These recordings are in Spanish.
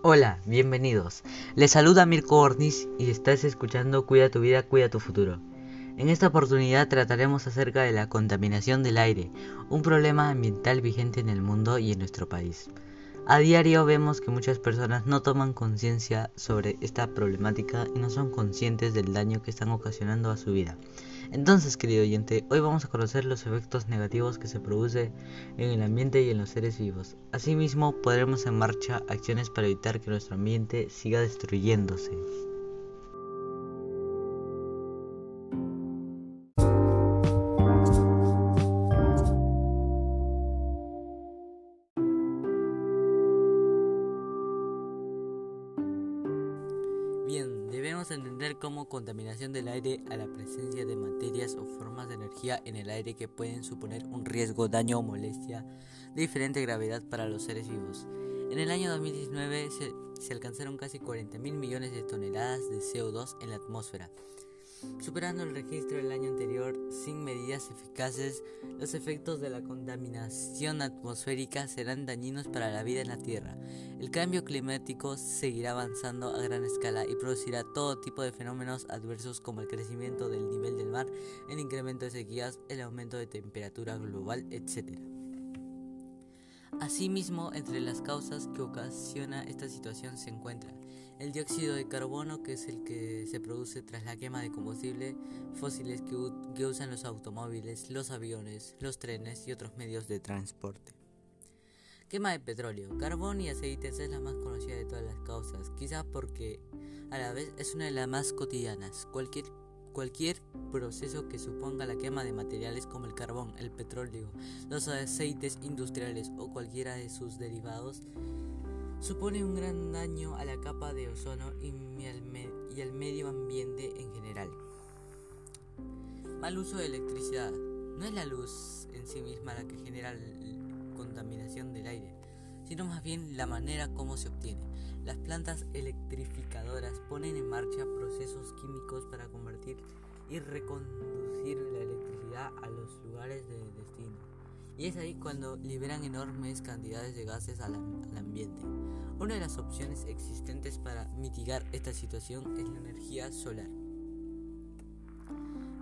Hola, bienvenidos. Les saluda Mirko Orniz y estás escuchando Cuida tu vida, cuida tu futuro. En esta oportunidad trataremos acerca de la contaminación del aire, un problema ambiental vigente en el mundo y en nuestro país. A diario vemos que muchas personas no toman conciencia sobre esta problemática y no son conscientes del daño que están ocasionando a su vida. Entonces, querido oyente, hoy vamos a conocer los efectos negativos que se producen en el ambiente y en los seres vivos. Asimismo, podremos en marcha acciones para evitar que nuestro ambiente siga destruyéndose. Bien, debemos entender como contaminación del aire a la presencia de materias o formas de energía en el aire que pueden suponer un riesgo, daño o molestia de diferente gravedad para los seres vivos. En el año 2019 se, se alcanzaron casi 40 mil millones de toneladas de CO2 en la atmósfera, Superando el registro del año anterior sin medidas eficaces, los efectos de la contaminación atmosférica serán dañinos para la vida en la Tierra. El cambio climático seguirá avanzando a gran escala y producirá todo tipo de fenómenos adversos como el crecimiento del nivel del mar, el incremento de sequías, el aumento de temperatura global, etc. Asimismo, entre las causas que ocasiona esta situación se encuentra el dióxido de carbono, que es el que se produce tras la quema de combustible fósiles que, usan los automóviles, los aviones, los trenes y otros medios de transporte. Quema de petróleo, carbón y aceites es la más conocida de todas las causas, quizás porque a la vez es una de las más cotidianas. Cualquier Cualquier proceso que suponga la quema de materiales como el carbón, el petróleo, los aceites industriales o cualquiera de sus derivados supone un gran daño a la capa de ozono y, al, medio ambiente en general. Mal uso de electricidad. No es la luz en sí misma la que genera la contaminación del aire, sino más bien la manera como se obtiene. Las plantas electrificadoras ponen en marcha procesos químicos para convertir y reconducir la electricidad a los lugares de destino. Y es ahí cuando liberan enormes cantidades de gases al, ambiente. Una de las opciones existentes para mitigar esta situación es la energía solar.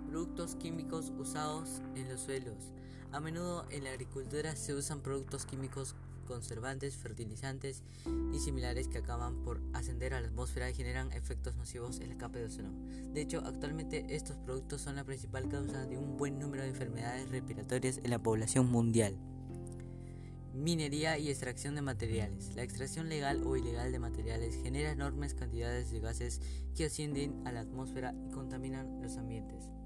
Productos químicos usados en los suelos. A menudo en la agricultura se usan productos químicos conservantes, fertilizantes y similares que acaban por ascender a la atmósfera y generan efectos nocivos en la capa de ozono. De hecho, actualmente estos productos son la principal causa de un buen número de enfermedades respiratorias en la población mundial. Minería y extracción de materiales. La extracción legal o ilegal de materiales genera enormes cantidades de gases que ascienden a la atmósfera y contaminan los ambientes.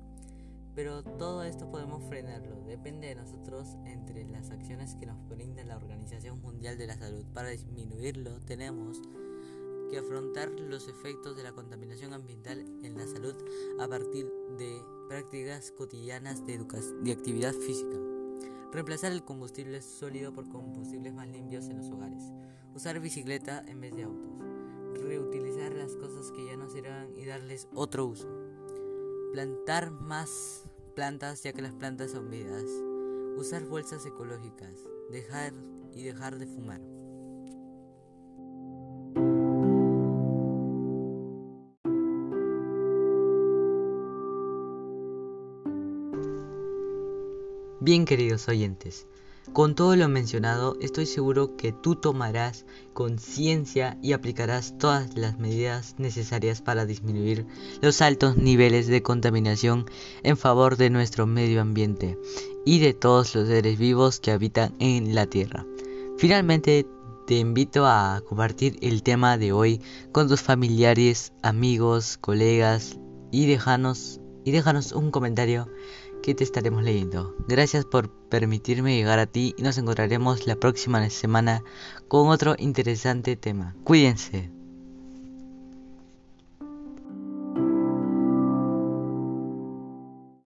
Pero todo esto podemos frenarlo, depende de nosotros entre las acciones que nos brinda la Organización Mundial de la Salud. Para disminuirlo tenemos que afrontar los efectos de la contaminación ambiental en la salud a partir de prácticas cotidianas de, actividad física. Reemplazar el combustible sólido por combustibles más limpios en los hogares. Usar bicicleta en vez de autos. Reutilizar las cosas que ya no sirvan y darles otro uso Plantar más plantas ya que las plantas son vidas. Usar bolsas ecológicas. Dejar y dejar de fumar. Bien queridos oyentes, con todo lo mencionado, estoy seguro que tú tomarás conciencia y aplicarás todas las medidas necesarias para disminuir los altos niveles de contaminación en favor de nuestro medio ambiente y de todos los seres vivos que habitan en la Tierra. Finalmente, te invito a compartir el tema de hoy con tus familiares, amigos, colegas y déjanos, un comentario que te estaremos leyendo. Gracias por permitirme llegar a ti y nos encontraremos la próxima semana con otro interesante tema. Cuídense.